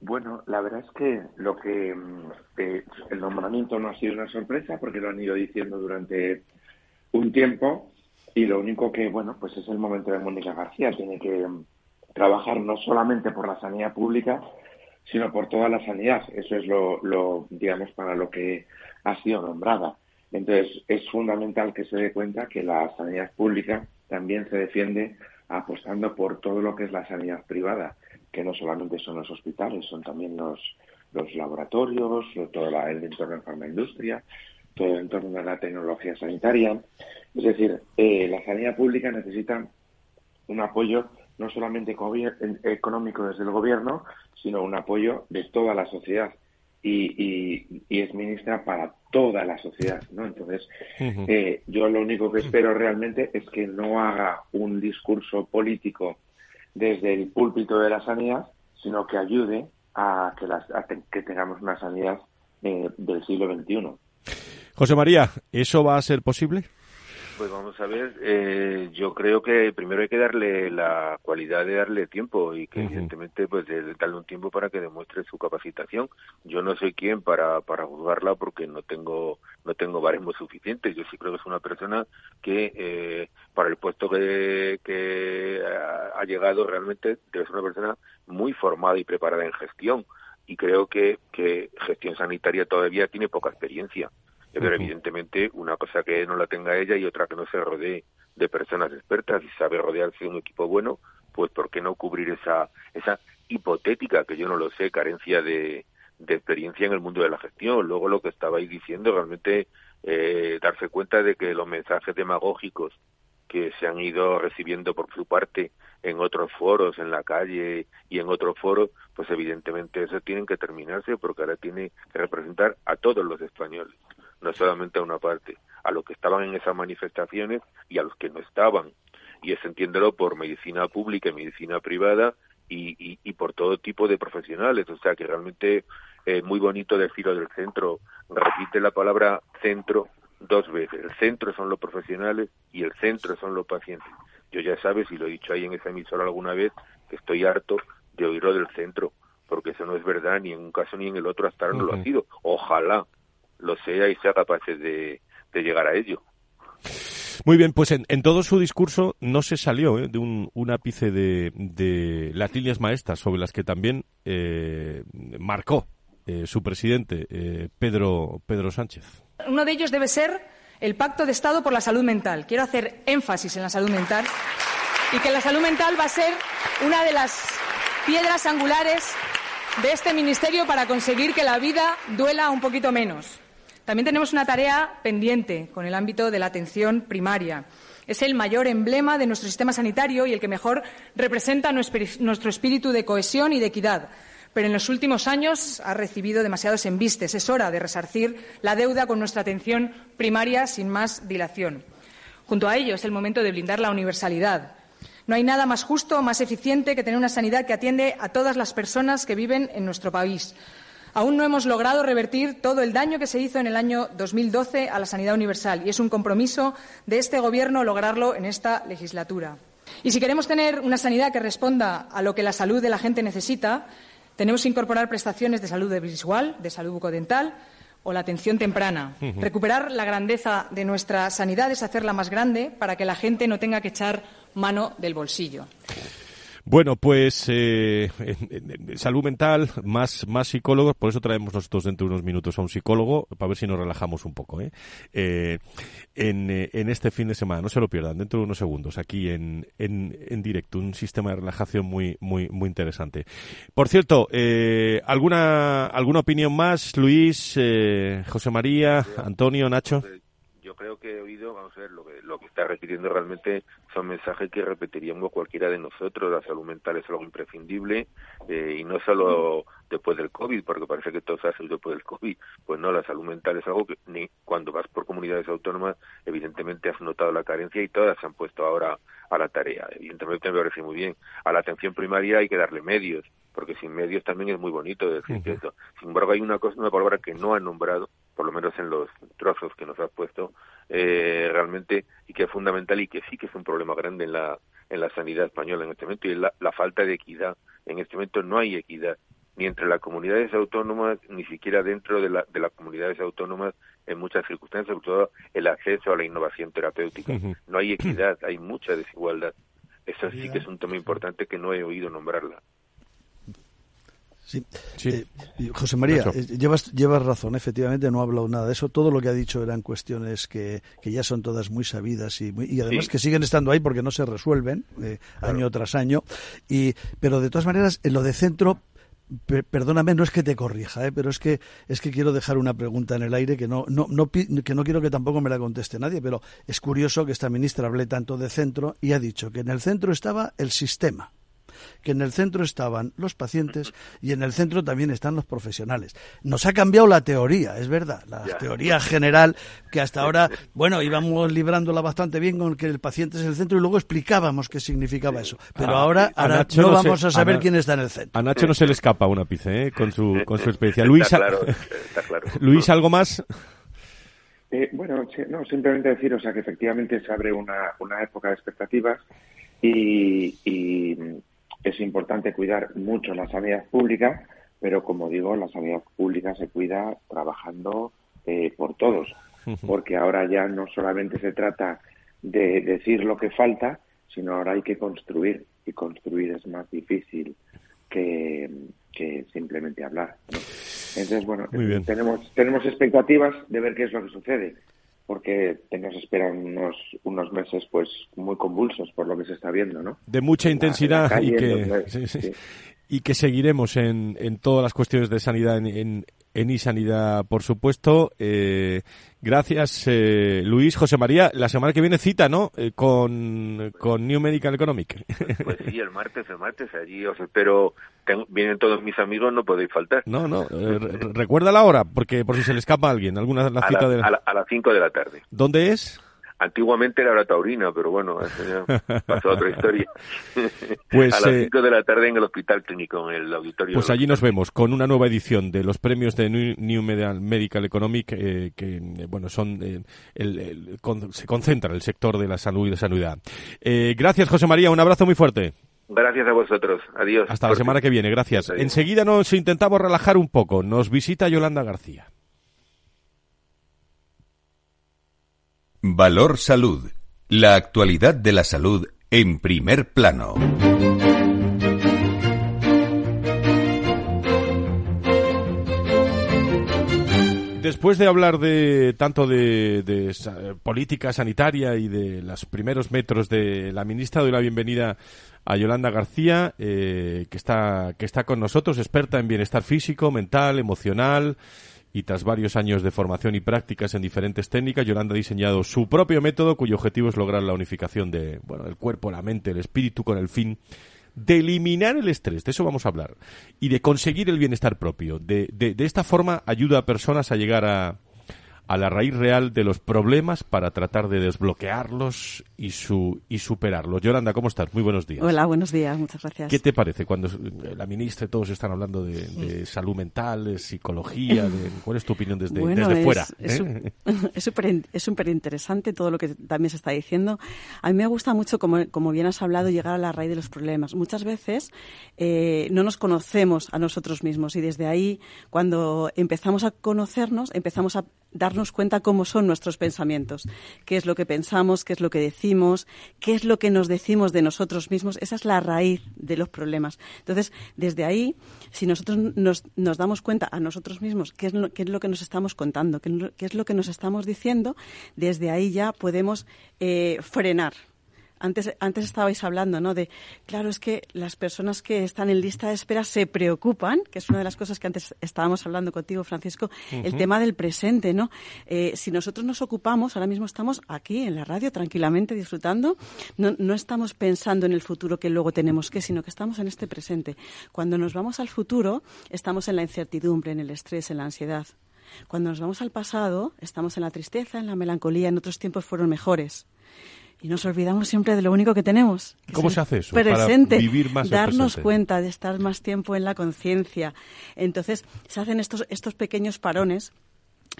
Bueno, la verdad es que lo que mm, eh, el nombramiento no ha sido una sorpresa porque lo han ido diciendo durante un tiempo y lo único que, bueno, pues es el momento de Mónica García. Tiene que mm, trabajar no solamente por la sanidad pública, sino por toda la sanidad. Eso es lo, lo, digamos, para lo que ha sido nombrada. Entonces, es fundamental que se dé cuenta que la sanidad pública también se defiende apostando por todo lo que es la sanidad privada, que no solamente son los hospitales, son también los, los laboratorios, todo el entorno de la farmaindustria, todo el entorno de la tecnología sanitaria. Es decir, eh, la sanidad pública necesita un apoyo no solamente económico desde el gobierno, sino un apoyo de toda la sociedad. Y, es ministra para toda la sociedad, ¿no? Entonces, eh, yo lo único que espero realmente es que no haga un discurso político desde el púlpito de la sanidad, sino que ayude a que, las, que tengamos una sanidad eh, del siglo XXI. José María, ¿eso va a ser posible? Pues vamos a ver, eh, yo creo que primero hay que darle la cualidad de darle tiempo y que evidentemente pues de darle un tiempo para que demuestre su capacitación. Yo no soy quien para para juzgarla porque no tengo no tengo baremos suficientes. Yo sí creo que es una persona que eh, para el puesto que, que ha llegado realmente debe ser una persona muy formada y preparada en gestión y creo que, que gestión sanitaria todavía tiene poca experiencia pero evidentemente una cosa que no la tenga ella y otra que no se rodee de personas expertas y sabe rodearse de un equipo bueno, pues ¿por qué no cubrir esa, esa hipotética, que yo no lo sé, carencia de, de experiencia en el mundo de la gestión? Luego lo que estabais diciendo, realmente eh, darse cuenta de que los mensajes demagógicos que se han ido recibiendo por su parte en otros foros, en la calle y en otros foros, pues evidentemente eso tienen que terminarse porque ahora tiene que representar a todos los españoles no solamente a una parte, a los que estaban en esas manifestaciones y a los que no estaban. Y es entiéndelo por medicina pública y medicina privada y, y, por todo tipo de profesionales. O sea que realmente es muy bonito decirlo del centro. Repite la palabra centro dos veces. El centro son los profesionales y el centro son los pacientes. Yo ya sabes, y lo he dicho ahí en esa emisora alguna vez, que estoy harto de oírlo del centro, porque eso no es verdad ni en un caso ni en el otro hasta ahora no lo ha sido. Ojalá lo sea y sea capaz de, llegar a ello. Muy bien, pues en, todo su discurso no se salió ¿eh? de un, ápice de, las líneas maestras sobre las que también eh, marcó eh, su presidente, Pedro, Pedro Sánchez. Uno de ellos debe ser el Pacto de Estado por la Salud Mental. Quiero hacer énfasis en la salud mental y que la salud mental va a ser una de las piedras angulares de este ministerio para conseguir que la vida duela un poquito menos. También tenemos una tarea pendiente con el ámbito de la atención primaria. Es el mayor emblema de nuestro sistema sanitario y el que mejor representa nuestro espíritu de cohesión y de equidad. Pero en los últimos años ha recibido demasiados embistes. Es hora de resarcir la deuda con nuestra atención primaria sin más dilación. Junto a ello es el momento de blindar la universalidad. No hay nada más justo o más eficiente que tener una sanidad que atiende a todas las personas que viven en nuestro país. Aún no hemos logrado revertir todo el daño que se hizo en el año 2012 a la sanidad universal y es un compromiso de este Gobierno lograrlo en esta legislatura. Y si queremos tener una sanidad que responda a lo que la salud de la gente necesita, tenemos que incorporar prestaciones de salud visual, de salud bucodental o la atención temprana. Recuperar la grandeza de nuestra sanidad es hacerla más grande para que la gente no tenga que echar mano del bolsillo. Bueno, pues eh, salud mental, más, más psicólogos, por eso traemos nosotros dentro de unos minutos a un psicólogo, para ver si nos relajamos un poco, ¿eh? eh en, eh, en, este fin de semana, no se lo pierdan, dentro de unos segundos, aquí en, en, en directo, un sistema de relajación muy, muy, muy interesante. Por cierto, eh, ¿alguna, ¿alguna opinión más, Luis, José María, Antonio, Nacho? yo creo que he oído, vamos a ver, lo que, lo que está repitiendo realmente son mensajes que repetiríamos cualquiera de nosotros. La salud mental es algo imprescindible eh, y no solo después del COVID, porque parece que todo se hace después del COVID. Pues no, la salud mental es algo que ni cuando vas por comunidades autónomas, evidentemente has notado la carencia y todas se han puesto ahora a la tarea. Evidentemente me parece muy bien. A la atención primaria hay que darle medios, porque sin medios también es muy bonito decir que eso. Sin embargo, hay una cosa, una palabra que no han nombrado, por lo menos en los trozos que nos has puesto, eh, realmente, y que es fundamental y que sí que es un problema grande en la, en la sanidad española en este momento, y es la, la falta de equidad. En este momento no hay equidad ni entre las comunidades autónomas, ni siquiera dentro de, la, de las comunidades autónomas en muchas circunstancias, sobre todo el acceso a la innovación terapéutica. No hay equidad, hay mucha desigualdad. Eso sí que es un tema importante que no he oído nombrarla. Sí. Eh, José María, eh, llevas, llevas razón, efectivamente, no ha hablado nada de eso. Todo lo que ha dicho eran cuestiones que, que ya son todas muy sabidas y, y además que siguen estando ahí porque no se resuelven eh, año tras año. Y, pero de todas maneras, en lo de centro, perdóname, no es que te corrija, ¿eh? pero es que es que quiero dejar una pregunta en el aire que no, no, no, que no quiero que tampoco me la conteste nadie, pero es curioso que esta ministra hable tanto de centro y ha dicho que en el centro estaba el sistema que en el centro estaban los pacientes y en el centro también están los profesionales. Nos ha cambiado la teoría, es verdad, la teoría general que hasta ahora, bueno, íbamos librándola bastante bien con que el paciente es el centro y luego explicábamos qué significaba eso. Pero ah, ahora, no, vamos a saber quién está en el centro. A Nacho no se le escapa un ápice ¿eh? con su con su experiencia. Luis, Luis, ¿algo más? Eh, bueno, no, simplemente decir, o sea, que efectivamente se abre una, una época de expectativas y, es importante cuidar mucho la sanidad pública, pero como digo, la sanidad pública se cuida trabajando eh, por todos, porque ahora ya no solamente se trata de decir lo que falta, sino ahora hay que construir, y construir es más difícil que, simplemente hablar. Entonces, bueno, tenemos, tenemos expectativas de ver qué es lo que sucede porque nos esperan unos, unos meses pues muy convulsos por lo que se está viendo, ¿no? De mucha intensidad y, que, y que seguiremos en, en todas las cuestiones de sanidad en, en iSanidad, por supuesto. Eh, gracias, eh, Luis. José María, la semana que viene cita, ¿no? Eh, con, con New Medical Economic. Pues sí, el martes, el martes. Allí os espero. vienen todos mis amigos, no podéis faltar. No, no. recuerda la hora, porque por si se le escapa a alguien. ¿Alguna la cita de a las 5 de la tarde. ¿Dónde es? Antiguamente era la taurina, pero bueno, eso ya pasó a otra historia. Pues, a las 5 eh, de la tarde en el Hospital Clínico, en el auditorio. Pues allí nos vemos con una nueva edición de los premios de New Medical Economic, eh, que eh, bueno son el, se concentra el sector de la salud y de sanidad. gracias, José María. Un abrazo muy fuerte. Gracias a vosotros. Adiós. Hasta la semana que viene. Gracias. Enseguida nos intentamos relajar un poco. Nos visita Yolanda García. Valor Salud. La actualidad de la salud en primer plano. Después de hablar de tanto de, política sanitaria y de los primeros metros de la ministra, doy la bienvenida a Yolanda García, eh, que está que está con nosotros, experta en bienestar físico, mental, emocional, y tras varios años de formación y prácticas en diferentes técnicas, Yolanda ha diseñado su propio método cuyo objetivo es lograr la unificación de, bueno, el cuerpo, la mente, el espíritu con el fin de eliminar el estrés, de eso vamos a hablar, y de conseguir el bienestar propio. De, de, de esta forma ayuda a personas a llegar a, a la raíz real de los problemas para tratar de desbloquearlos y, su, y superarlos. Yolanda, ¿cómo estás? Muy buenos días. Hola, buenos días, muchas gracias. ¿Qué te parece cuando la ministra y todos están hablando de, salud mental, de psicología? De, ¿Cuál es tu opinión desde, desde fuera? Es súper interesante todo lo que también se está diciendo. A mí me gusta mucho, como, como bien has hablado, llegar a la raíz de los problemas. Muchas veces eh, no nos conocemos a nosotros mismos y desde ahí, cuando empezamos a conocernos, empezamos a darnos cuenta cómo son nuestros pensamientos, qué es lo que pensamos, qué es lo que decimos, qué es lo que nos decimos de nosotros mismos. Esa es la raíz de los problemas. Entonces, desde ahí, si nosotros nos, damos cuenta a nosotros mismos qué es, lo, qué es lo que nos estamos contando, qué, es lo que nos estamos diciendo, desde ahí ya podemos eh, frenar antes, antes estabais hablando, ¿no? De, claro, es que las personas que están en lista de espera se preocupan, que es una de las cosas que antes estábamos hablando contigo, Francisco, el tema del presente, ¿no? Eh, si nosotros nos ocupamos, ahora mismo estamos aquí en la radio tranquilamente disfrutando, no, no estamos pensando en el futuro que luego tenemos que, sino que estamos en este presente. Cuando nos vamos al futuro, estamos en la incertidumbre, en el estrés, en la ansiedad. Cuando nos vamos al pasado, estamos en la tristeza, en la melancolía, en otros tiempos fueron mejores y nos olvidamos siempre de lo único que tenemos. ¿Cómo se hace eso? Presente, para vivir más darnos cuenta de estar más tiempo en la conciencia. Entonces, se hacen estos, estos pequeños parones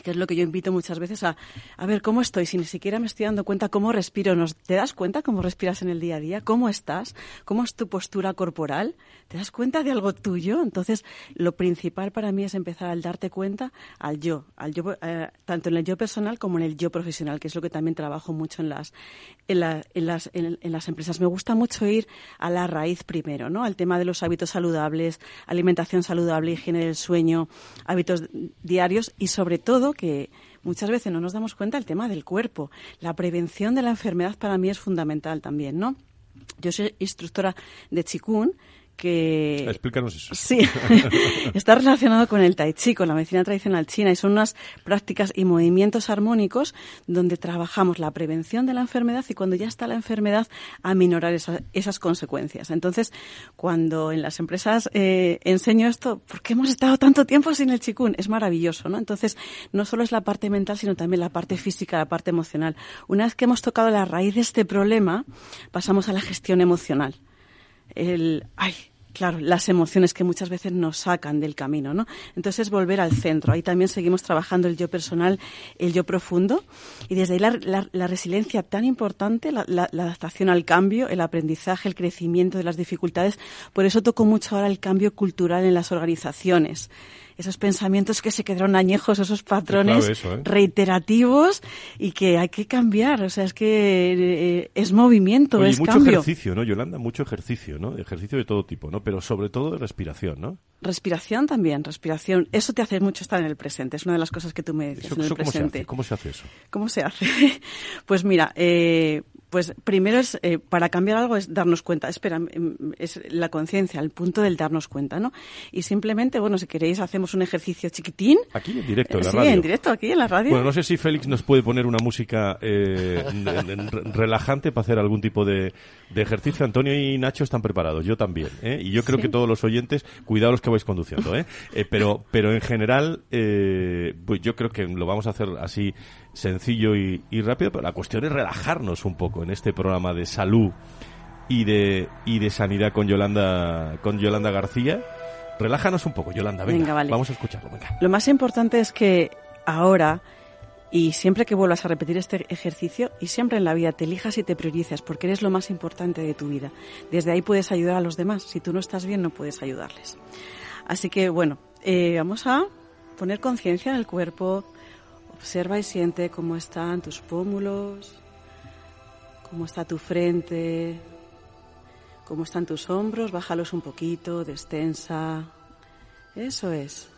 que es lo que yo invito muchas veces a, a ver cómo estoy, si ni siquiera me estoy dando cuenta cómo respiro. ¿Nos, ¿Te das cuenta cómo respiras en el día a día? ¿Cómo estás? ¿Cómo es tu postura corporal? ¿Te das cuenta de algo tuyo? Entonces, lo principal para mí es empezar al darte cuenta al yo, al yo eh, tanto en el yo personal como en el yo profesional, que es lo que también trabajo mucho en las, en, las, en, las empresas. Me gusta mucho ir a la raíz primero, ¿no? Al tema de los hábitos saludables, alimentación saludable, higiene del sueño, hábitos diarios y sobre todo que muchas veces no nos damos cuenta el tema del cuerpo. La prevención de la enfermedad para mí es fundamental también, ¿no? Yo soy instructora de Chikun que... Explícanos eso. Sí, está relacionado con el tai chi, con la medicina tradicional china, y son unas prácticas y movimientos armónicos donde trabajamos la prevención de la enfermedad y cuando ya está la enfermedad, a minorar esas consecuencias. Entonces, cuando en las empresas eh, enseño esto, ¿por qué hemos estado tanto tiempo sin el chikun? Es maravilloso, ¿no? Entonces, no solo es la parte mental, sino también la parte física, la parte emocional. Una vez que hemos tocado la raíz de este problema, pasamos a la gestión emocional el, ay, claro, las emociones que muchas veces nos sacan del camino, ¿no? Entonces es volver al centro. Ahí también seguimos trabajando el yo personal, el yo profundo, y desde ahí la, resiliencia tan importante, la, la, adaptación al cambio, el aprendizaje, el crecimiento de las dificultades. Por eso toco mucho ahora el cambio cultural en las organizaciones esos pensamientos que se quedaron añejos, esos patrones ¿eh? reiterativos y que hay que cambiar. O sea, es que eh, es movimiento, es mucho cambio. ejercicio, ¿no, Yolanda? Mucho ejercicio, ¿no? Ejercicio de todo tipo, ¿no? Pero sobre todo de respiración, ¿no? Respiración también, respiración. Eso te hace mucho estar en el presente. Es una de las cosas que tú me dices en el presente. ¿Cómo se hace eso? ¿Cómo se hace? pues mira, eh, pues primero es, eh, para cambiar algo es darnos cuenta. Espera, em, es la conciencia, el punto del darnos cuenta, ¿no? Y simplemente, bueno, si queréis hacemos un ejercicio chiquitín. Aquí en directo, en la sí, radio. en directo, aquí en la radio. Bueno, no sé si Félix nos puede poner una música eh, relajante para hacer algún tipo de, ejercicio. Antonio y Nacho están preparados, yo también. ¿eh? Y yo creo que todos los oyentes, cuidado los que vais conduciendo, ¿eh? eh pero, pero en general, pues yo creo que lo vamos a hacer así sencillo y, rápido, pero la cuestión es relajarnos un poco en este programa de salud y de, y de sanidad con Yolanda, con Yolanda García. Relájanos un poco, Yolanda, venga, vamos a escucharlo. Venga. Lo más importante es que ahora y siempre que vuelvas a repetir este ejercicio y siempre en la vida te elijas y te priorices porque eres lo más importante de tu vida. Desde ahí puedes ayudar a los demás. Si tú no estás bien, no puedes ayudarles. Así que bueno, eh, vamos a poner conciencia en el cuerpo, Observa y siente cómo están tus pómulos, cómo está tu frente, cómo están tus hombros, bájalos un poquito, destensa. Eso es.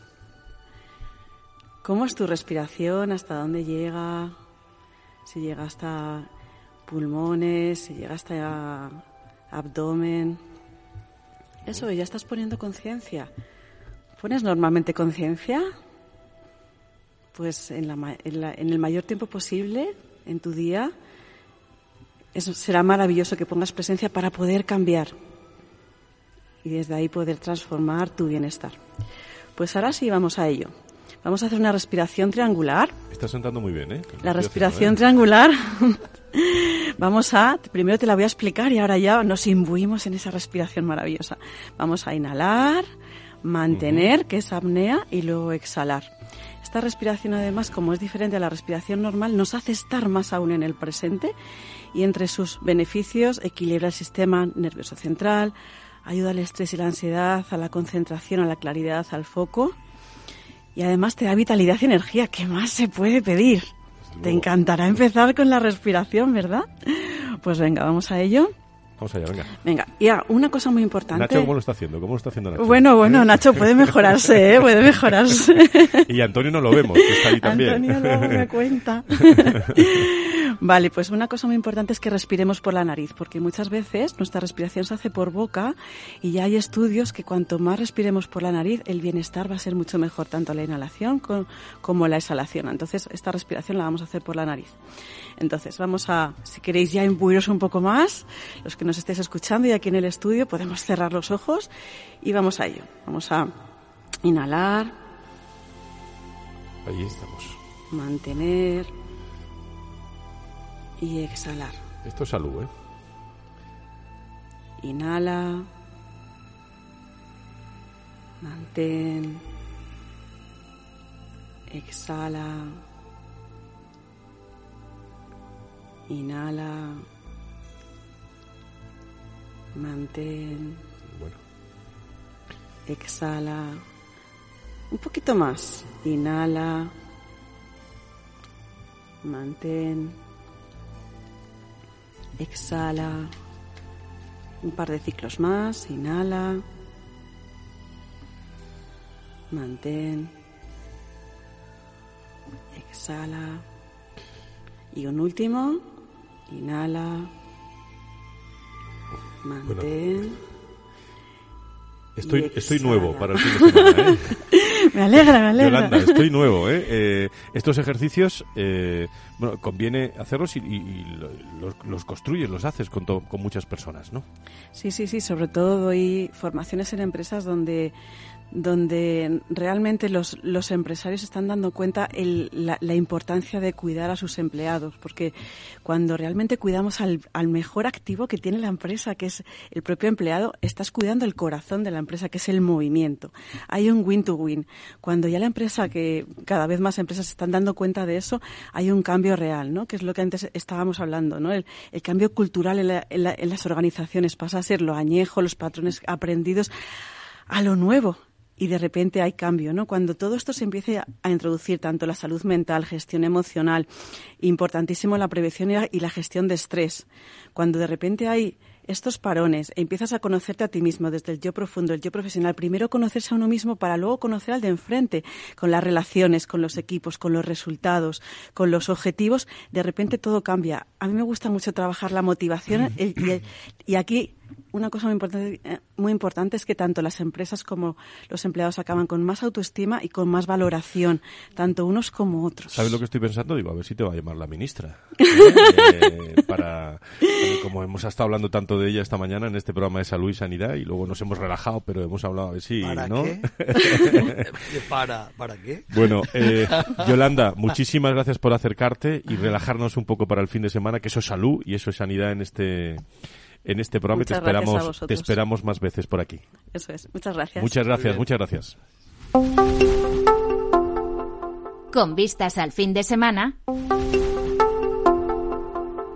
¿Cómo es tu respiración? ¿Hasta dónde llega? Si llega hasta pulmones, si llega hasta abdomen. Eso, ya estás poniendo conciencia. ¿Pones normalmente conciencia? pues en, en, el mayor tiempo posible en tu día. Eso será maravilloso que pongas presencia para poder cambiar y desde ahí poder transformar tu bienestar. Pues ahora sí vamos a ello. Vamos a hacer una respiración triangular. Está sentando muy bien, ¿eh? La respiración ¿eh? triangular. vamos a, primero te la voy a explicar y ahora ya nos imbuimos en esa respiración maravillosa. Vamos a inhalar, mantener, que es apnea, y luego exhalar. Esta respiración, además, como es diferente a la respiración normal, nos hace estar más aún en el presente y entre sus beneficios equilibra el sistema nervioso central, ayuda al estrés y la ansiedad, a la concentración, a la claridad, al foco y además te da vitalidad y energía. ¿Qué más se puede pedir? Te encantará empezar con la respiración, ¿verdad? Pues venga, vamos a ello. Vamos allá, venga. Venga, y una cosa muy importante. Nacho, ¿cómo lo está haciendo? ¿Cómo lo está haciendo Nacho? Bueno, bueno, Nacho puede mejorarse, ¿eh? Puede mejorarse. y Antonio no lo vemos, que está ahí también. Antonio no me cuenta. vale, pues una cosa muy importante es que respiremos por la nariz, porque muchas veces nuestra respiración se hace por boca y ya hay estudios que cuanto más respiremos por la nariz, el bienestar va a ser mucho mejor, tanto la inhalación como la exhalación. Entonces, esta respiración la vamos a hacer por la nariz. Entonces, vamos a, si queréis ya imbuiros un poco más, los que nos estéis escuchando y aquí en el estudio, podemos cerrar los ojos y vamos a ello. Vamos a inhalar. Ahí estamos. Mantener. Y exhalar. Esto es salud, ¿eh? Inhala. Mantén. Exhala. Inhala. Mantén. Bueno. Exhala. Un poquito más. Inhala. Mantén. Exhala. Un par de ciclos más. Inhala. Mantén. Exhala. Y un último. Inhala. Mantén. Estoy, estoy nuevo para el fin de semana. ¿eh? me alegra, me alegra. Yolanda, estoy nuevo. ¿eh? Eh, estos ejercicios, eh, bueno, conviene hacerlos y, y- y lo- los, los construyes, los haces con, to- con muchas personas, ¿no? Sí, sí, sí. Sobre todo doy formaciones en empresas donde, donde realmente los, los empresarios están dando cuenta el- la, la importancia de cuidar a sus empleados, porque cuando realmente cuidamos al, al mejor activo que tiene la empresa, que es el propio empleado, estás cuidando el corazón de la empresa, que es el movimiento. Hay un win-to-win. Cuando ya la empresa, que cada vez más empresas están dando cuenta de eso, hay un cambio real, ¿no? Que es lo que antes estábamos hablando, ¿no? El, el cambio cultural en, la- en la- en las organizaciones pasa a ser lo añejo, los patrones aprendidos, a lo nuevo. Y de repente hay cambio, ¿no? Cuando todo esto se empiece a, introducir, tanto la salud mental, gestión emocional, importantísimo la prevención y la, gestión de estrés. Cuando de repente hay estos parones e empiezas a conocerte a ti mismo desde el yo profundo, el yo profesional, primero conocerse a uno mismo para luego conocer al de enfrente, con las relaciones, con los equipos, con los resultados, con los objetivos, de repente todo cambia. A mí me gusta mucho trabajar la motivación y, el- y aquí una cosa muy importante, eh, muy importante es que tanto las empresas como los empleados acaban con más autoestima y con más valoración, tanto unos como otros. ¿Sabes lo que estoy pensando? Digo, a ver si te va a llamar la ministra. Eh, para, eh, como hemos estado hablando tanto de ella esta mañana en este programa de salud y sanidad y luego nos hemos relajado, pero hemos hablado a ver si, ¿Para ¿no? qué? ¿Para, ¿Para qué? Bueno, eh, Yolanda, muchísimas gracias por acercarte y relajarnos un poco para el fin de semana, que eso es salud y eso es sanidad en este en este programa y te esperamos te esperamos más veces por aquí. Eso es. Muchas gracias. Muchas gracias, muchas gracias. Con vistas al fin de semana,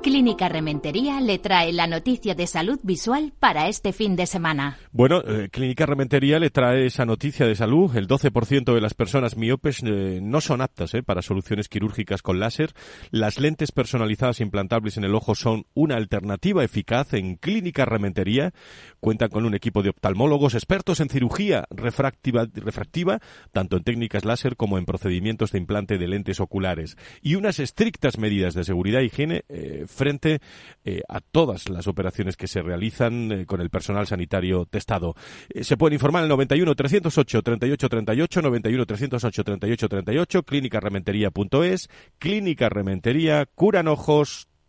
Clínica Rementería le trae la noticia de salud visual para este fin de semana. Bueno, eh, Clínica Rementería le trae esa noticia de salud. El 12% de las personas miopes eh, no son aptas eh, para soluciones quirúrgicas con láser. Las lentes personalizadas implantables en el ojo son una alternativa eficaz en Clínica Rementería. Cuentan con un equipo de oftalmólogos expertos en cirugía refractiva, tanto en técnicas láser como en procedimientos de implante de lentes oculares. Y unas estrictas medidas de seguridad e higiene eh, frente eh, a todas las operaciones que se realizan eh, con el personal sanitario testado. Se pueden informar en el 91 308 38 38, 91 308 38 38, clínicarementería.es, Clínica Rementería, curan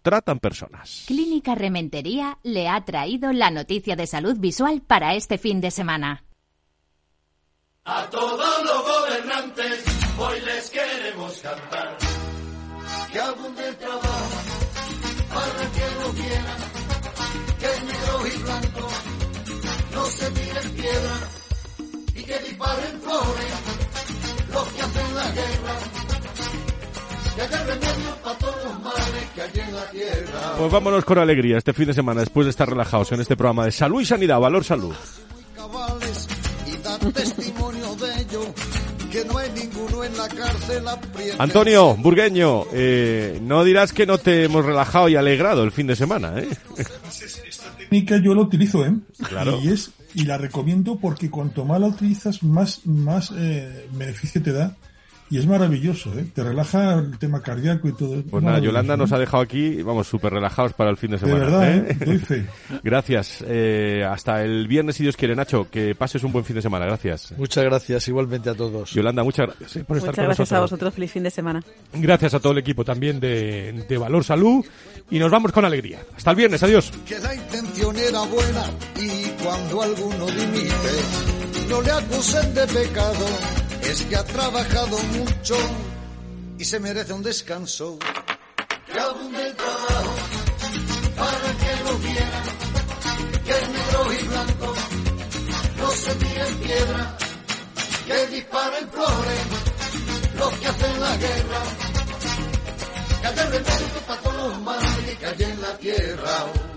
tratan personas. Clínica Rementería le ha traído la noticia de salud visual para este fin de semana. A todos los gobernantes hoy les queremos cantar. Que abunde el trabajo para que lo quieran. Que negro y blanco no se tiren piedra y que disparen flores los que hacen la guerra. Pues vámonos con alegría este fin de semana después de estar relajados en este programa de salud y sanidad, valor salud. Antonio Burgueño, eh, no dirás que no te hemos relajado y alegrado el fin de semana, ¿eh? técnica yo la utilizo, ¿eh? Claro. Y es y la recomiendo porque cuanto más la utilizas, más más eh, beneficio te da. Y es maravilloso, ¿eh? Te relaja el tema cardíaco y todo. Es Pues nada, Yolanda nos ¿eh? ha dejado aquí, vamos, súper relajados para el fin de semana. verdad, ¿eh? ¿eh? Doy fe. Gracias. Eh, hasta el viernes, si Dios quiere, Nacho. Que pases un buen fin de semana. Gracias. Muchas gracias, igualmente a todos. Yolanda, muchas gracias por estar Muchas con gracias a vosotros. Feliz fin de semana. Gracias a todo el equipo también de, de Valor Salud y nos vamos con alegría. Hasta el viernes, adiós. que la intención era buena y cuando alguno dimite, no le acusen de pecado, es que ha trabajado mucho y se merece un descanso. Que abunde el trabajo para que lo viera, que el negro y blanco no se tiren piedra, que disparen flores los que hacen la guerra. Que haya remedio para todos los males que hay en la tierra.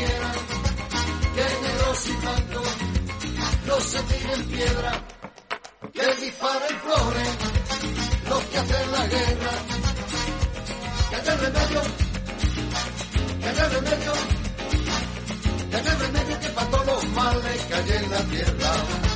que cocinando, no se tiren piedra, que disparen flores, los que hacen la guerra. Que haya remedio, que haya remedio, que haya remedio que para todos los males cae en la tierra.